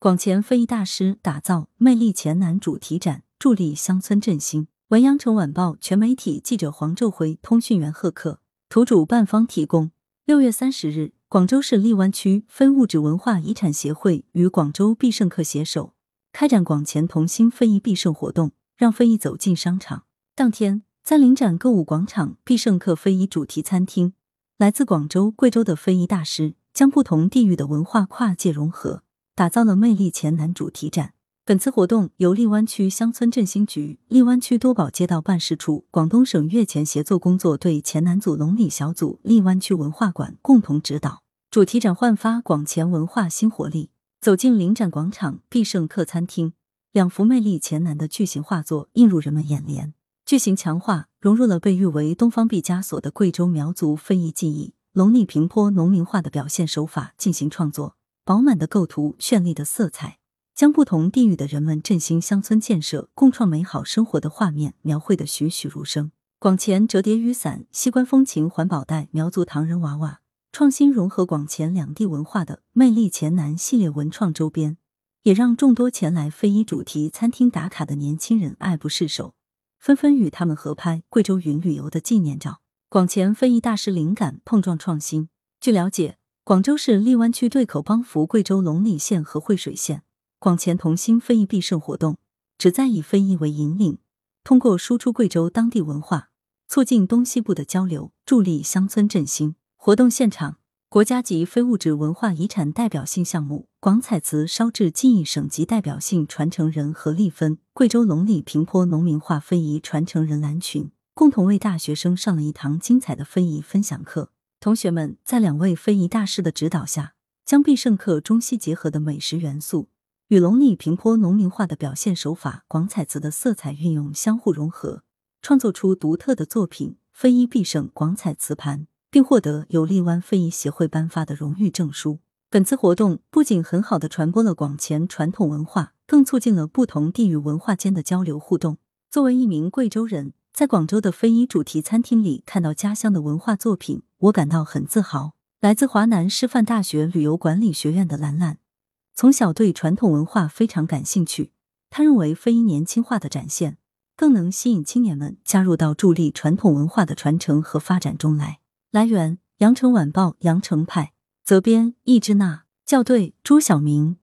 广前非遗大师打造魅力黔南主题展，助力乡村振兴。文阳城晚报全媒体记者黄昼辉，通讯员贺克，图主办方提供。六月三十日，广州市荔湾区非物质文化遗产协会与广州必胜客携手开展广前同心非遗必胜活动，让非遗走进商场。当天，在临展购物广场必胜客非遗主题餐厅，来自广州、贵州的非遗大师将不同地域的文化跨界融合。打造了魅力黔南主题展。本次活动由荔湾区乡村振兴局、荔湾区多宝街道办事处、广东省粤前协作工作队黔南组龙里小组、荔湾区文化馆共同指导。主题展焕发广前文化新活力。走进临展广场必胜客餐厅，两幅魅力黔南的巨型画作映入人们眼帘。巨型墙画融入了被誉为东方毕加索的贵州苗族非遗技艺——龙里平坡农民画的表现手法进行创作。饱满的构图，绚丽的色彩，将不同地域的人们振兴乡村建设、共创美好生活的画面描绘的栩栩如生。广前折叠雨伞、西关风情环保袋、苗族唐人娃娃，创新融合广前两地文化的魅力黔南系列文创周边，也让众多前来非遗主题餐厅打卡的年轻人爱不释手，纷纷与他们合拍贵州云旅游的纪念照。广前非遗大师灵感碰撞创新。据了解。广州市荔湾区对口帮扶贵州龙里县和惠水县广前同心非遗必胜活动，旨在以非遗为引领，通过输出贵州当地文化，促进东西部的交流，助力乡村振兴。活动现场，国家级非物质文化遗产代表性项目广彩瓷烧制技艺省级代表性传承人何立芬、贵州龙里平坡农民画非遗传承人蓝群，共同为大学生上了一堂精彩的非遗分享课。同学们在两位非遗大师的指导下，将必胜客中西结合的美食元素与龙里平坡农民画的表现手法、广彩瓷的色彩运用相互融合，创作出独特的作品——非遗必胜广彩瓷盘，并获得由荔湾非遗协会颁发的荣誉证书。本次活动不仅很好的传播了广前传统文化，更促进了不同地域文化间的交流互动。作为一名贵州人，在广州的非遗主题餐厅里看到家乡的文化作品。我感到很自豪。来自华南师范大学旅游管理学院的兰兰，从小对传统文化非常感兴趣。他认为非遗年轻化的展现，更能吸引青年们加入到助力传统文化的传承和发展中来。来源：羊城晚报羊城派，责编：易之娜，校对：朱晓明。